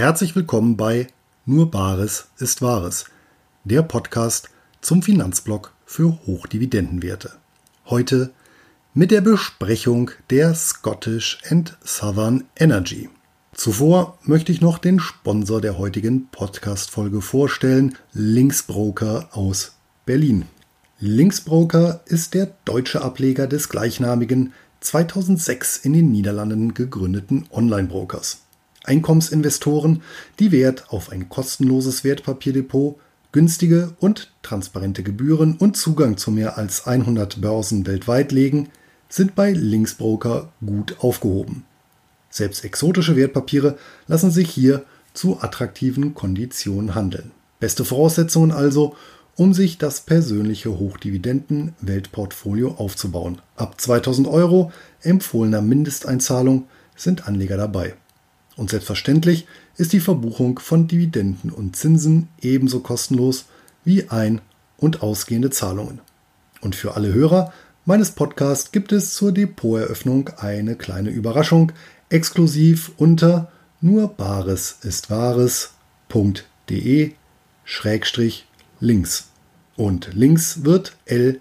herzlich willkommen bei Nur Bares ist Wahres, der Podcast zum Finanzblock für Hochdividendenwerte. Heute mit der Besprechung der Scottish and Southern Energy. Zuvor möchte ich noch den Sponsor der heutigen Podcast-Folge vorstellen, Linksbroker aus Berlin. Linksbroker ist der deutsche Ableger des gleichnamigen 2006 in den Niederlanden gegründeten Online-Brokers. Einkommensinvestoren, die Wert auf ein kostenloses Wertpapierdepot, günstige und transparente Gebühren und Zugang zu mehr als 100 Börsen weltweit legen, sind bei Linksbroker gut aufgehoben. Selbst exotische Wertpapiere lassen sich hier zu attraktiven Konditionen handeln. Beste Voraussetzungen also, um sich das persönliche Hochdividenden-Weltportfolio aufzubauen. Ab 2000 Euro empfohlener Mindesteinzahlung sind Anleger dabei. Und selbstverständlich ist die Verbuchung von Dividenden und Zinsen ebenso kostenlos wie ein- und ausgehende Zahlungen. Und für alle Hörer meines Podcasts gibt es zur Depoteröffnung eine kleine Überraschung, exklusiv unter nur bares ist wahres.de schrägstrich links. Und links wird L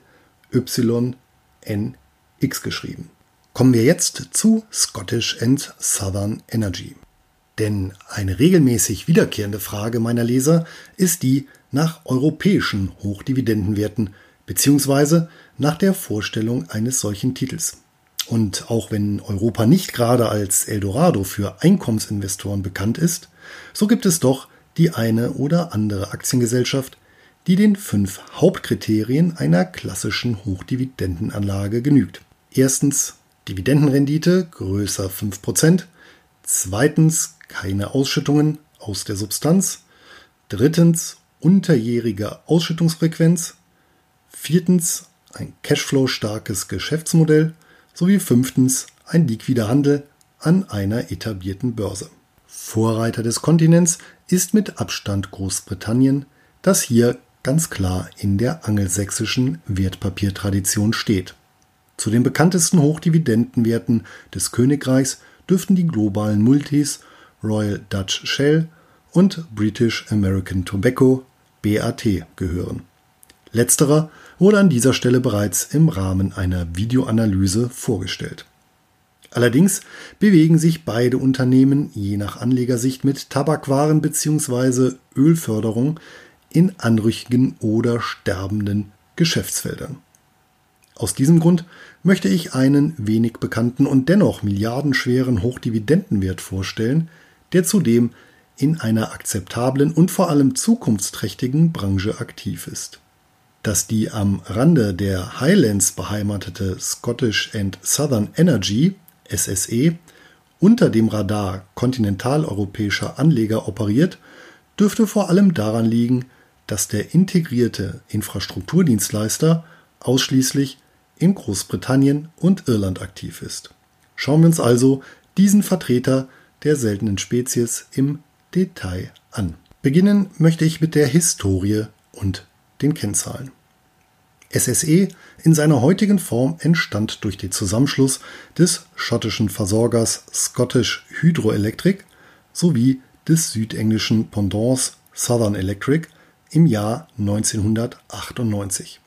Y N X geschrieben. Kommen wir jetzt zu Scottish and Southern Energy. Denn eine regelmäßig wiederkehrende Frage meiner Leser ist die nach europäischen Hochdividendenwerten bzw. nach der Vorstellung eines solchen Titels. Und auch wenn Europa nicht gerade als Eldorado für Einkommensinvestoren bekannt ist, so gibt es doch die eine oder andere Aktiengesellschaft, die den fünf Hauptkriterien einer klassischen Hochdividendenanlage genügt. Erstens Dividendenrendite größer 5%, zweitens keine Ausschüttungen aus der Substanz, drittens unterjährige Ausschüttungsfrequenz, viertens ein Cashflow-starkes Geschäftsmodell sowie fünftens ein liquider Handel an einer etablierten Börse. Vorreiter des Kontinents ist mit Abstand Großbritannien, das hier ganz klar in der angelsächsischen Wertpapiertradition steht. Zu den bekanntesten Hochdividendenwerten des Königreichs dürften die globalen Multis Royal Dutch Shell und British American Tobacco BAT gehören. Letzterer wurde an dieser Stelle bereits im Rahmen einer Videoanalyse vorgestellt. Allerdings bewegen sich beide Unternehmen je nach Anlegersicht mit Tabakwaren bzw. Ölförderung in anrüchigen oder sterbenden Geschäftsfeldern. Aus diesem Grund möchte ich einen wenig bekannten und dennoch milliardenschweren Hochdividendenwert vorstellen, der zudem in einer akzeptablen und vor allem zukunftsträchtigen Branche aktiv ist. Dass die am Rande der Highlands beheimatete Scottish and Southern Energy SSE unter dem Radar kontinentaleuropäischer Anleger operiert, dürfte vor allem daran liegen, dass der integrierte Infrastrukturdienstleister ausschließlich in Großbritannien und Irland aktiv ist. Schauen wir uns also diesen Vertreter der seltenen Spezies im Detail an. Beginnen möchte ich mit der Historie und den Kennzahlen. SSE in seiner heutigen Form entstand durch den Zusammenschluss des schottischen Versorgers Scottish Hydroelectric sowie des südenglischen Pendants Southern Electric im Jahr 1998.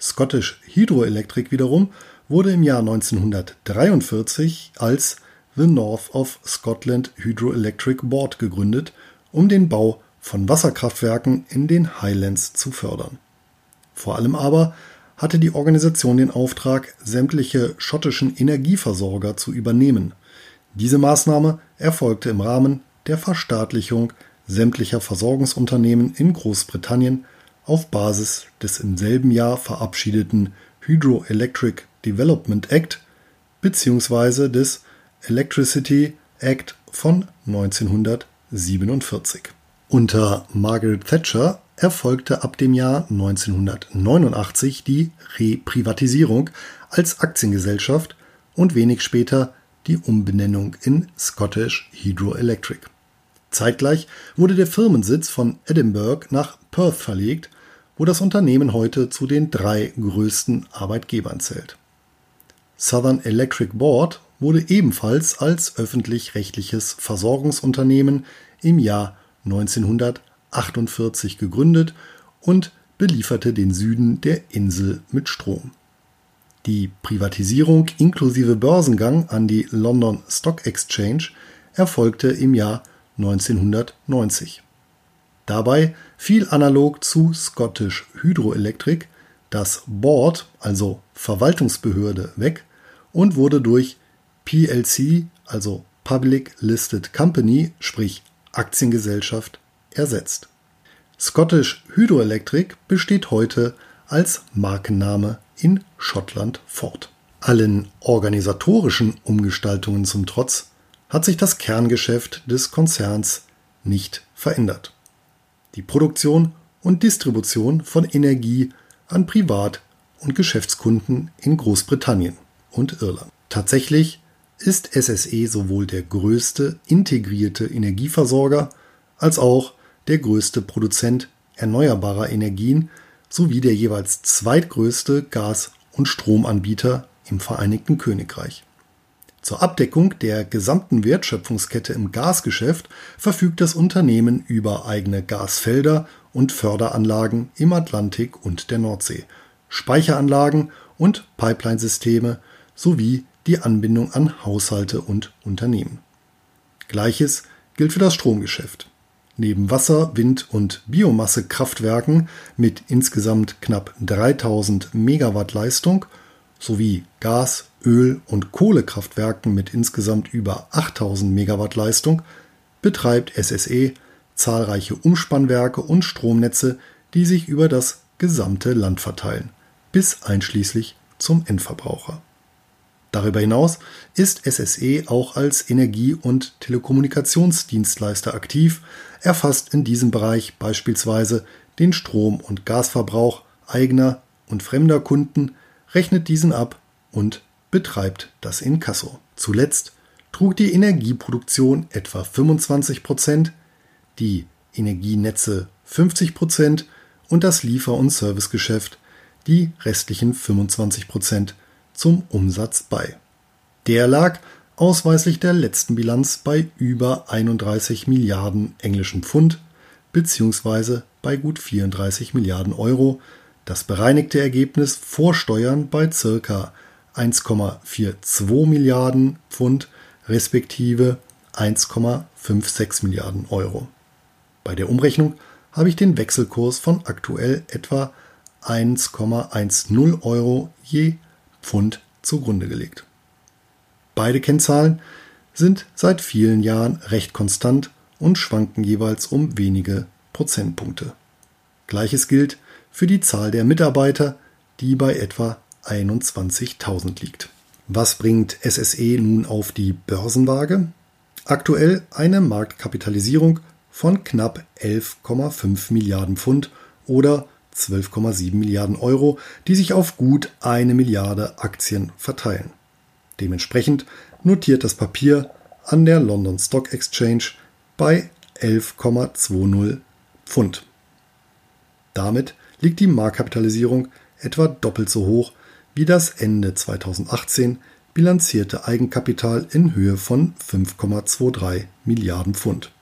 Scottish Hydroelectric wiederum wurde im Jahr 1943 als The North of Scotland Hydroelectric Board gegründet, um den Bau von Wasserkraftwerken in den Highlands zu fördern. Vor allem aber hatte die Organisation den Auftrag, sämtliche schottischen Energieversorger zu übernehmen. Diese Maßnahme erfolgte im Rahmen der Verstaatlichung sämtlicher Versorgungsunternehmen in Großbritannien auf Basis des im selben Jahr verabschiedeten Hydroelectric Development Act bzw. des Electricity Act von 1947. Unter Margaret Thatcher erfolgte ab dem Jahr 1989 die Reprivatisierung als Aktiengesellschaft und wenig später die Umbenennung in Scottish Hydroelectric. Zeitgleich wurde der Firmensitz von Edinburgh nach Perth verlegt, wo das Unternehmen heute zu den drei größten Arbeitgebern zählt. Southern Electric Board wurde ebenfalls als öffentlich-rechtliches Versorgungsunternehmen im Jahr 1948 gegründet und belieferte den Süden der Insel mit Strom. Die Privatisierung inklusive Börsengang an die London Stock Exchange erfolgte im Jahr 1990. Dabei fiel analog zu Scottish Hydroelectric das Board, also Verwaltungsbehörde, weg und wurde durch PLC, also Public Listed Company, sprich Aktiengesellschaft, ersetzt. Scottish Hydroelectric besteht heute als Markenname in Schottland fort. Allen organisatorischen Umgestaltungen zum Trotz hat sich das Kerngeschäft des Konzerns nicht verändert. Die Produktion und Distribution von Energie an Privat- und Geschäftskunden in Großbritannien und Irland. Tatsächlich ist SSE sowohl der größte integrierte Energieversorger als auch der größte Produzent erneuerbarer Energien sowie der jeweils zweitgrößte Gas- und Stromanbieter im Vereinigten Königreich. Zur Abdeckung der gesamten Wertschöpfungskette im Gasgeschäft verfügt das Unternehmen über eigene Gasfelder und Förderanlagen im Atlantik und der Nordsee, Speicheranlagen und Pipeline-Systeme sowie die Anbindung an Haushalte und Unternehmen. Gleiches gilt für das Stromgeschäft. Neben Wasser-, Wind- und Biomassekraftwerken mit insgesamt knapp 3000 Megawatt Leistung sowie Gas-, Öl- und Kohlekraftwerken mit insgesamt über 8000 Megawatt Leistung betreibt SSE zahlreiche Umspannwerke und Stromnetze, die sich über das gesamte Land verteilen, bis einschließlich zum Endverbraucher. Darüber hinaus ist SSE auch als Energie- und Telekommunikationsdienstleister aktiv, erfasst in diesem Bereich beispielsweise den Strom- und Gasverbrauch eigener und fremder Kunden, rechnet diesen ab und betreibt das Inkasso. Zuletzt trug die Energieproduktion etwa 25 Prozent, die Energienetze 50 Prozent und das Liefer- und Servicegeschäft die restlichen 25 Prozent zum Umsatz bei. Der lag ausweislich der letzten Bilanz bei über 31 Milliarden englischen Pfund bzw. bei gut 34 Milliarden Euro, das bereinigte Ergebnis vor Steuern bei ca. 1,42 Milliarden Pfund respektive 1,56 Milliarden Euro. Bei der Umrechnung habe ich den Wechselkurs von aktuell etwa 1,10 Euro je Pfund zugrunde gelegt. Beide Kennzahlen sind seit vielen Jahren recht konstant und schwanken jeweils um wenige Prozentpunkte. Gleiches gilt für die Zahl der Mitarbeiter, die bei etwa 21.000 liegt. Was bringt SSE nun auf die Börsenwaage? Aktuell eine Marktkapitalisierung von knapp 11,5 Milliarden Pfund oder 12,7 Milliarden Euro, die sich auf gut eine Milliarde Aktien verteilen. Dementsprechend notiert das Papier an der London Stock Exchange bei 11,20 Pfund. Damit liegt die Marktkapitalisierung etwa doppelt so hoch wie das Ende 2018 bilanzierte Eigenkapital in Höhe von 5,23 Milliarden Pfund.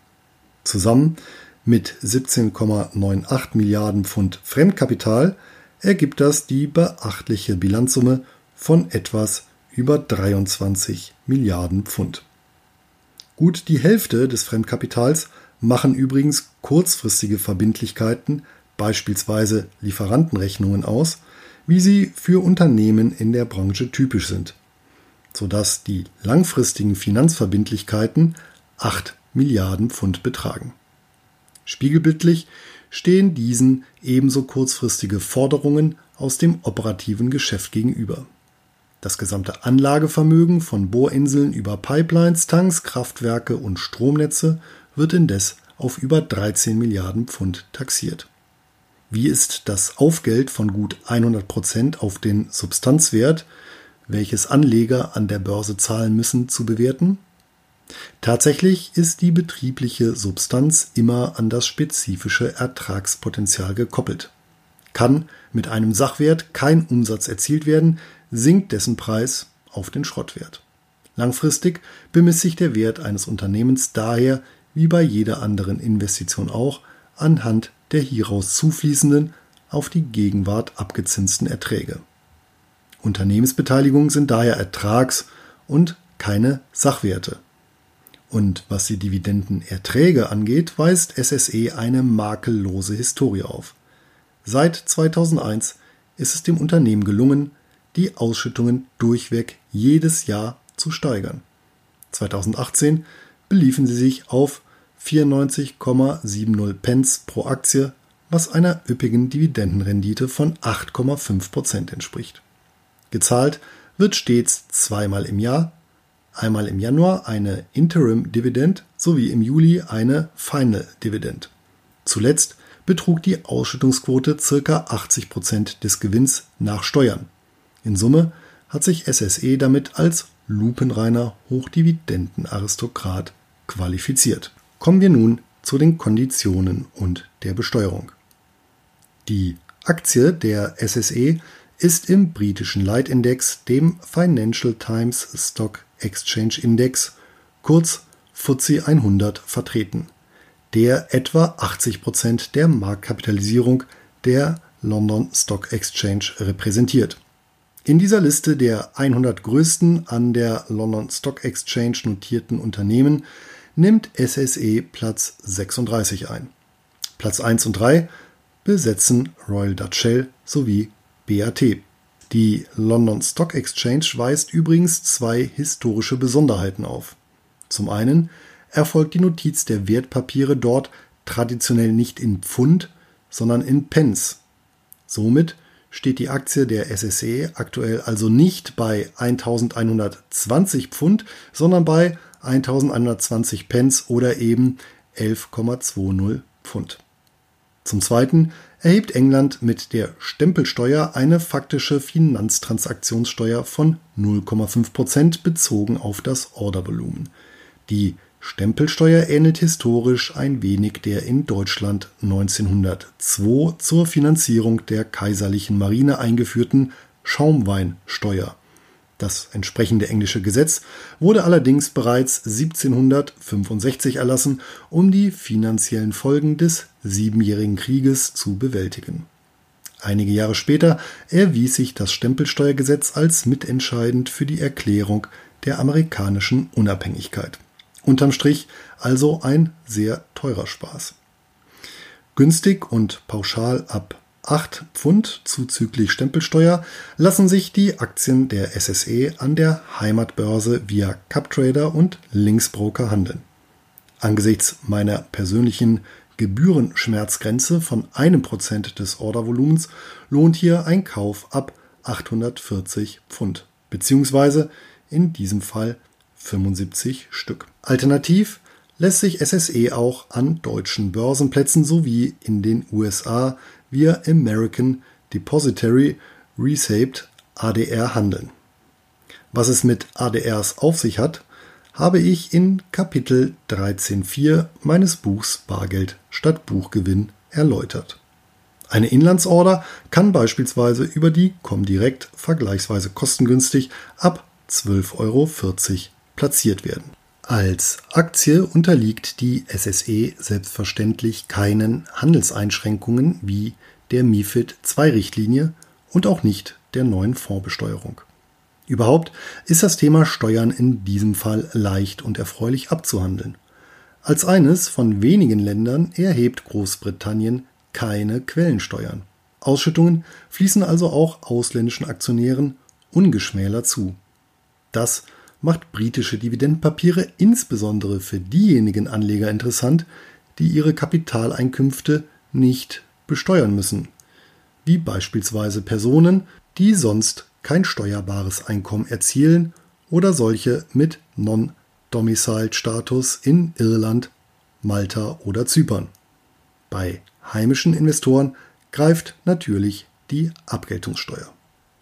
Zusammen mit 17,98 Milliarden Pfund Fremdkapital ergibt das die beachtliche Bilanzsumme von etwas über 23 Milliarden Pfund. Gut die Hälfte des Fremdkapitals machen übrigens kurzfristige Verbindlichkeiten, beispielsweise Lieferantenrechnungen aus, wie sie für Unternehmen in der Branche typisch sind, sodass die langfristigen Finanzverbindlichkeiten 8 Milliarden Pfund betragen. Spiegelbildlich stehen diesen ebenso kurzfristige Forderungen aus dem operativen Geschäft gegenüber. Das gesamte Anlagevermögen von Bohrinseln über Pipelines, Tanks, Kraftwerke und Stromnetze wird indes auf über 13 Milliarden Pfund taxiert. Wie ist das Aufgeld von gut 100 Prozent auf den Substanzwert, welches Anleger an der Börse zahlen müssen, zu bewerten? Tatsächlich ist die betriebliche Substanz immer an das spezifische Ertragspotenzial gekoppelt. Kann mit einem Sachwert kein Umsatz erzielt werden, sinkt dessen Preis auf den Schrottwert. Langfristig bemisst sich der Wert eines Unternehmens daher, wie bei jeder anderen Investition auch, anhand der hieraus zufließenden, auf die Gegenwart abgezinsten Erträge. Unternehmensbeteiligungen sind daher Ertrags- und keine Sachwerte. Und was die Dividendenerträge angeht, weist SSE eine makellose Historie auf. Seit 2001 ist es dem Unternehmen gelungen, die Ausschüttungen durchweg jedes Jahr zu steigern. 2018 beliefen sie sich auf 94,70 Pence pro Aktie, was einer üppigen Dividendenrendite von 8,5 Prozent entspricht. Gezahlt wird stets zweimal im Jahr, einmal im Januar eine Interim Dividend sowie im Juli eine Final Dividend. Zuletzt betrug die Ausschüttungsquote ca. 80 Prozent des Gewinns nach Steuern. In Summe hat sich SSE damit als lupenreiner Hochdividendenaristokrat qualifiziert. Kommen wir nun zu den Konditionen und der Besteuerung. Die Aktie der SSE ist im britischen Leitindex, dem Financial Times Stock Exchange Index, kurz FTSE 100, vertreten, der etwa 80 Prozent der Marktkapitalisierung der London Stock Exchange repräsentiert. In dieser Liste der 100 größten an der London Stock Exchange notierten Unternehmen nimmt SSE Platz 36 ein. Platz 1 und 3 besetzen Royal Dutch Shell sowie BAT. Die London Stock Exchange weist übrigens zwei historische Besonderheiten auf. Zum einen erfolgt die Notiz der Wertpapiere dort traditionell nicht in Pfund, sondern in Pence. Somit steht die Aktie der SSE aktuell also nicht bei 1120 Pfund, sondern bei 1120 Pence oder eben 11,20 Pfund. Zum Zweiten erhebt England mit der Stempelsteuer eine faktische Finanztransaktionssteuer von 0,5 Prozent bezogen auf das Ordervolumen. Die Stempelsteuer ähnelt historisch ein wenig der in Deutschland 1902 zur Finanzierung der kaiserlichen Marine eingeführten Schaumweinsteuer. Das entsprechende englische Gesetz wurde allerdings bereits 1765 erlassen, um die finanziellen Folgen des Siebenjährigen Krieges zu bewältigen. Einige Jahre später erwies sich das Stempelsteuergesetz als mitentscheidend für die Erklärung der amerikanischen Unabhängigkeit. Unterm Strich also ein sehr teurer Spaß. Günstig und pauschal ab 8 Pfund zuzüglich Stempelsteuer lassen sich die Aktien der SSE an der Heimatbörse via CupTrader und Linksbroker handeln. Angesichts meiner persönlichen Gebührenschmerzgrenze von einem Prozent des Ordervolumens lohnt hier ein Kauf ab 840 Pfund, beziehungsweise in diesem Fall 75 Stück. Alternativ lässt sich SSE auch an deutschen Börsenplätzen sowie in den USA via American Depository Received ADR handeln. Was es mit ADRs auf sich hat, habe ich in Kapitel 13.4 meines Buchs Bargeld statt Buchgewinn erläutert. Eine Inlandsorder kann beispielsweise über die Comdirect vergleichsweise kostengünstig ab 12,40 Euro platziert werden. Als Aktie unterliegt die SSE selbstverständlich keinen Handelseinschränkungen wie der MIFID II-Richtlinie und auch nicht der neuen Fondsbesteuerung. Überhaupt ist das Thema Steuern in diesem Fall leicht und erfreulich abzuhandeln. Als eines von wenigen Ländern erhebt Großbritannien keine Quellensteuern. Ausschüttungen fließen also auch ausländischen Aktionären ungeschmälert zu. Das macht britische Dividendenpapiere insbesondere für diejenigen Anleger interessant, die ihre Kapitaleinkünfte nicht besteuern müssen, wie beispielsweise Personen, die sonst kein steuerbares Einkommen erzielen oder solche mit Non-Domiciled-Status in Irland, Malta oder Zypern. Bei heimischen Investoren greift natürlich die Abgeltungssteuer.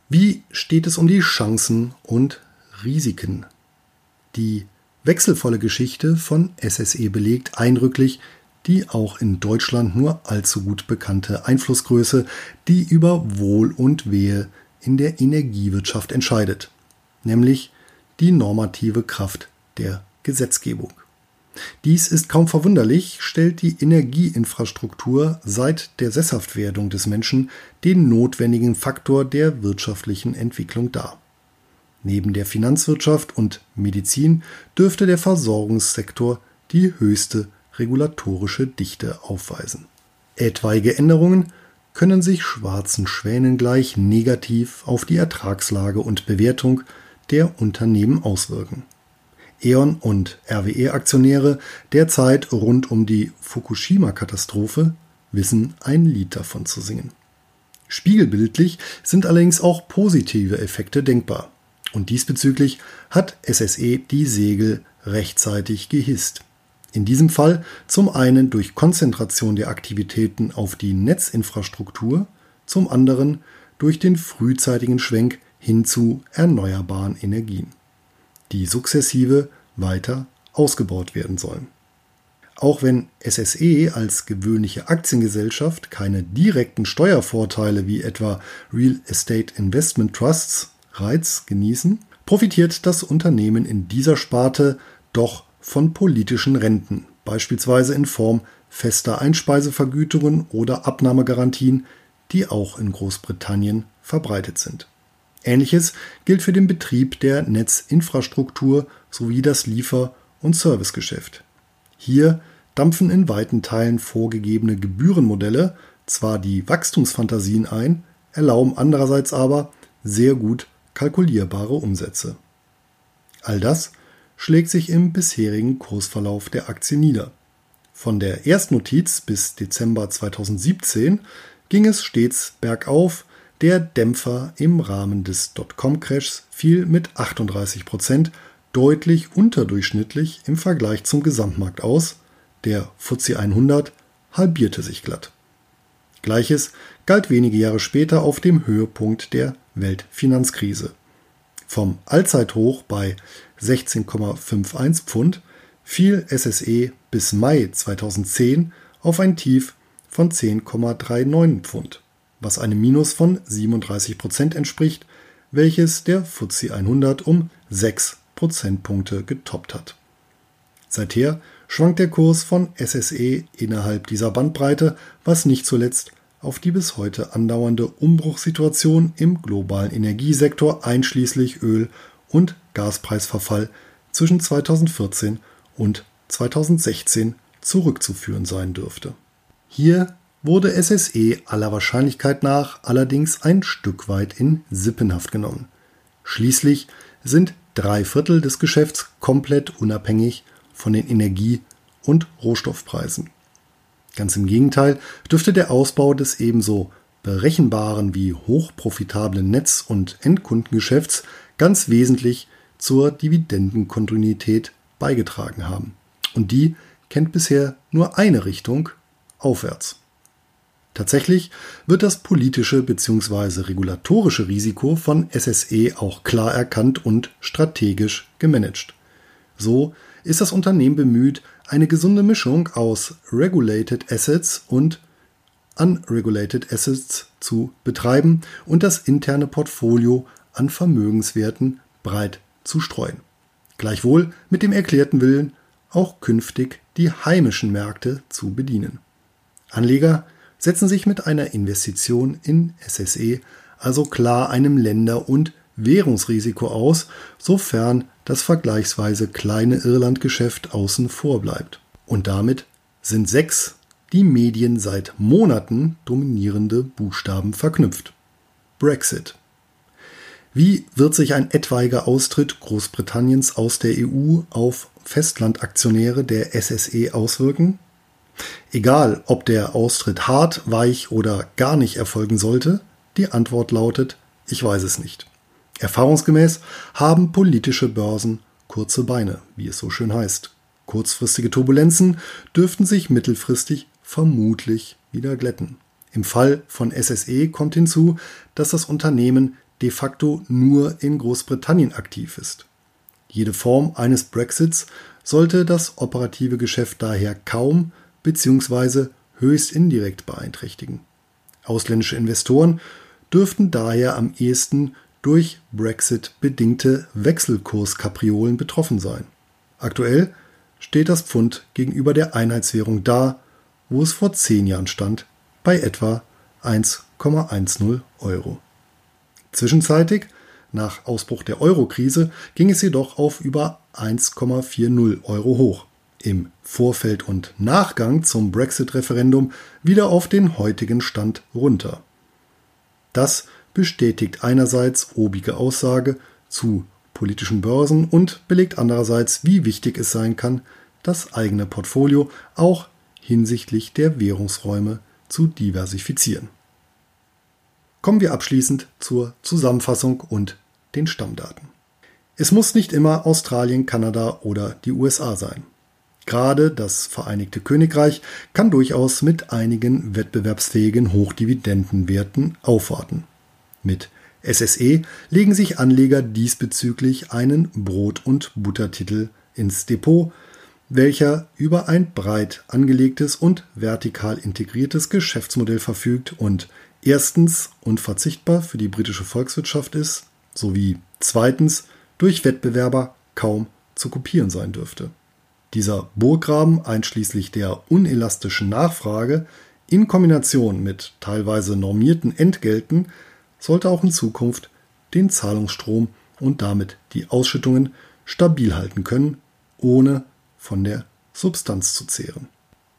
Wie steht es um die Chancen und Risiken die wechselvolle Geschichte von SSE belegt eindrücklich die auch in Deutschland nur allzu gut bekannte Einflussgröße, die über Wohl und Wehe in der Energiewirtschaft entscheidet, nämlich die normative Kraft der Gesetzgebung. Dies ist kaum verwunderlich, stellt die Energieinfrastruktur seit der Sesshaftwerdung des Menschen den notwendigen Faktor der wirtschaftlichen Entwicklung dar. Neben der Finanzwirtschaft und Medizin dürfte der Versorgungssektor die höchste regulatorische Dichte aufweisen. Etwaige Änderungen können sich schwarzen Schwänen gleich negativ auf die Ertragslage und Bewertung der Unternehmen auswirken. E.ON und RWE-Aktionäre derzeit rund um die Fukushima-Katastrophe wissen ein Lied davon zu singen. Spiegelbildlich sind allerdings auch positive Effekte denkbar. Und diesbezüglich hat SSE die Segel rechtzeitig gehisst. In diesem Fall zum einen durch Konzentration der Aktivitäten auf die Netzinfrastruktur, zum anderen durch den frühzeitigen Schwenk hin zu erneuerbaren Energien, die sukzessive weiter ausgebaut werden sollen. Auch wenn SSE als gewöhnliche Aktiengesellschaft keine direkten Steuervorteile wie etwa Real Estate Investment Trusts Reiz genießen, profitiert das Unternehmen in dieser Sparte doch von politischen Renten, beispielsweise in Form fester Einspeisevergütungen oder Abnahmegarantien, die auch in Großbritannien verbreitet sind. Ähnliches gilt für den Betrieb der Netzinfrastruktur sowie das Liefer- und Servicegeschäft. Hier dampfen in weiten Teilen vorgegebene Gebührenmodelle zwar die Wachstumsfantasien ein, erlauben andererseits aber sehr gut kalkulierbare Umsätze. All das schlägt sich im bisherigen Kursverlauf der Aktie nieder. Von der Erstnotiz bis Dezember 2017 ging es stets bergauf, der Dämpfer im Rahmen des Dotcom-Crashs fiel mit 38 Prozent deutlich unterdurchschnittlich im Vergleich zum Gesamtmarkt aus, der FTSE 100 halbierte sich glatt. Gleiches galt wenige Jahre später auf dem Höhepunkt der Weltfinanzkrise. Vom Allzeithoch bei 16,51 Pfund fiel SSE bis Mai 2010 auf ein Tief von 10,39 Pfund, was einem Minus von 37 Prozent entspricht, welches der FTSE 100 um 6 Prozentpunkte getoppt hat. Seither schwankt der Kurs von SSE innerhalb dieser Bandbreite, was nicht zuletzt auf die bis heute andauernde Umbruchssituation im globalen Energiesektor einschließlich Öl- und Gaspreisverfall zwischen 2014 und 2016 zurückzuführen sein dürfte. Hier wurde SSE aller Wahrscheinlichkeit nach allerdings ein Stück weit in Sippenhaft genommen. Schließlich sind drei Viertel des Geschäfts komplett unabhängig von den Energie- und Rohstoffpreisen. Ganz im Gegenteil dürfte der Ausbau des ebenso berechenbaren wie hochprofitablen Netz- und Endkundengeschäfts ganz wesentlich zur Dividendenkontinuität beigetragen haben. Und die kennt bisher nur eine Richtung aufwärts. Tatsächlich wird das politische bzw. regulatorische Risiko von SSE auch klar erkannt und strategisch gemanagt. So ist das Unternehmen bemüht, eine gesunde Mischung aus Regulated Assets und Unregulated Assets zu betreiben und das interne Portfolio an Vermögenswerten breit zu streuen. Gleichwohl mit dem erklärten Willen, auch künftig die heimischen Märkte zu bedienen. Anleger setzen sich mit einer Investition in SSE also klar einem Länder- und Währungsrisiko aus, sofern das vergleichsweise kleine Irlandgeschäft außen vor bleibt. Und damit sind sechs die Medien seit Monaten dominierende Buchstaben verknüpft. Brexit. Wie wird sich ein etwaiger Austritt Großbritanniens aus der EU auf Festlandaktionäre der SSE auswirken? Egal, ob der Austritt hart, weich oder gar nicht erfolgen sollte, die Antwort lautet, ich weiß es nicht. Erfahrungsgemäß haben politische Börsen kurze Beine, wie es so schön heißt. Kurzfristige Turbulenzen dürften sich mittelfristig vermutlich wieder glätten. Im Fall von SSE kommt hinzu, dass das Unternehmen de facto nur in Großbritannien aktiv ist. Jede Form eines Brexits sollte das operative Geschäft daher kaum bzw. höchst indirekt beeinträchtigen. Ausländische Investoren dürften daher am ehesten durch Brexit bedingte Wechselkurskapriolen betroffen sein. Aktuell steht das Pfund gegenüber der Einheitswährung da, wo es vor zehn Jahren stand, bei etwa 1,10 Euro. Zwischenzeitig, nach Ausbruch der Euro-Krise, ging es jedoch auf über 1,40 Euro hoch. Im Vorfeld und Nachgang zum Brexit-Referendum wieder auf den heutigen Stand runter. Das bestätigt einerseits obige Aussage zu politischen Börsen und belegt andererseits, wie wichtig es sein kann, das eigene Portfolio auch hinsichtlich der Währungsräume zu diversifizieren. Kommen wir abschließend zur Zusammenfassung und den Stammdaten. Es muss nicht immer Australien, Kanada oder die USA sein. Gerade das Vereinigte Königreich kann durchaus mit einigen wettbewerbsfähigen Hochdividendenwerten aufwarten. Mit SSE legen sich Anleger diesbezüglich einen Brot- und Buttertitel ins Depot, welcher über ein breit angelegtes und vertikal integriertes Geschäftsmodell verfügt und erstens unverzichtbar für die britische Volkswirtschaft ist, sowie zweitens durch Wettbewerber kaum zu kopieren sein dürfte. Dieser Burggraben einschließlich der unelastischen Nachfrage in Kombination mit teilweise normierten Entgelten sollte auch in Zukunft den Zahlungsstrom und damit die Ausschüttungen stabil halten können, ohne von der Substanz zu zehren.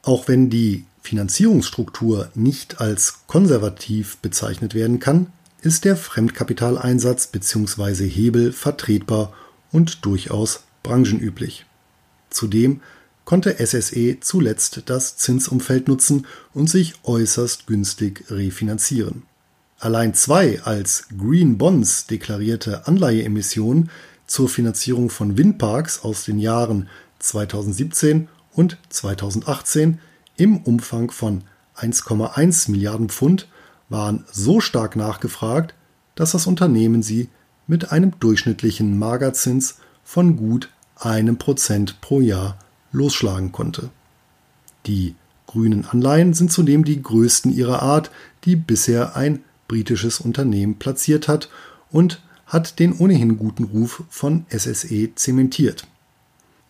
Auch wenn die Finanzierungsstruktur nicht als konservativ bezeichnet werden kann, ist der Fremdkapitaleinsatz bzw. Hebel vertretbar und durchaus branchenüblich. Zudem konnte SSE zuletzt das Zinsumfeld nutzen und sich äußerst günstig refinanzieren. Allein zwei als Green Bonds deklarierte Anleiheemissionen zur Finanzierung von Windparks aus den Jahren 2017 und 2018 im Umfang von 1,1 Milliarden Pfund waren so stark nachgefragt, dass das Unternehmen sie mit einem durchschnittlichen Magerzins von gut einem Prozent pro Jahr losschlagen konnte. Die grünen Anleihen sind zudem die größten ihrer Art, die bisher ein britisches Unternehmen platziert hat und hat den ohnehin guten Ruf von SSE zementiert.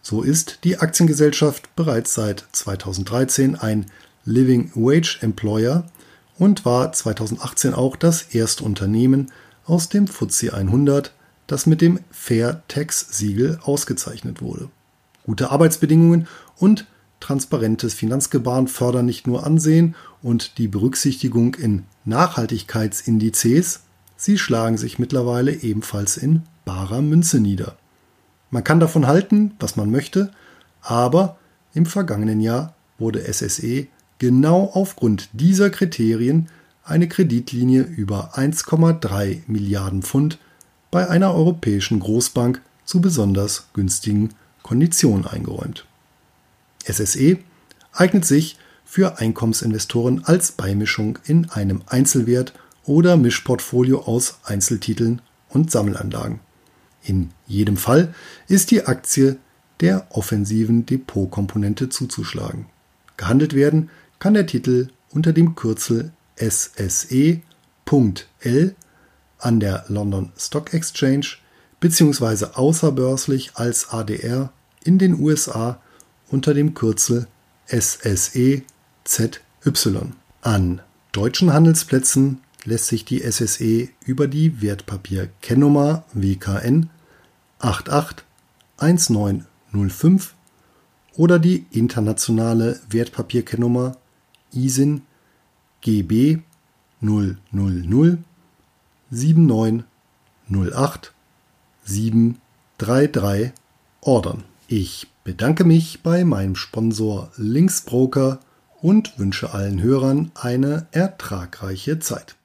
So ist die Aktiengesellschaft bereits seit 2013 ein Living Wage Employer und war 2018 auch das erste Unternehmen aus dem FTSE 100, das mit dem Fair Tax Siegel ausgezeichnet wurde. Gute Arbeitsbedingungen und transparentes Finanzgebaren fördern nicht nur Ansehen und die Berücksichtigung in Nachhaltigkeitsindizes, sie schlagen sich mittlerweile ebenfalls in barer Münze nieder. Man kann davon halten, was man möchte, aber im vergangenen Jahr wurde SSE genau aufgrund dieser Kriterien eine Kreditlinie über 1,3 Milliarden Pfund bei einer europäischen Großbank zu besonders günstigen Konditionen eingeräumt. SSE eignet sich für Einkommensinvestoren als Beimischung in einem Einzelwert oder Mischportfolio aus Einzeltiteln und Sammelanlagen. In jedem Fall ist die Aktie der offensiven Depotkomponente zuzuschlagen. Gehandelt werden kann der Titel unter dem Kürzel SSE.L an der London Stock Exchange bzw. außerbörslich als ADR in den USA unter dem Kürzel SSEZY. An deutschen Handelsplätzen lässt sich die SSE über die Wertpapierkennnummer WKN 881905 oder die internationale Wertpapierkennnummer ISIN GB 000 7908 733 ordern. Ich bedanke mich bei meinem Sponsor Linksbroker und wünsche allen Hörern eine ertragreiche Zeit.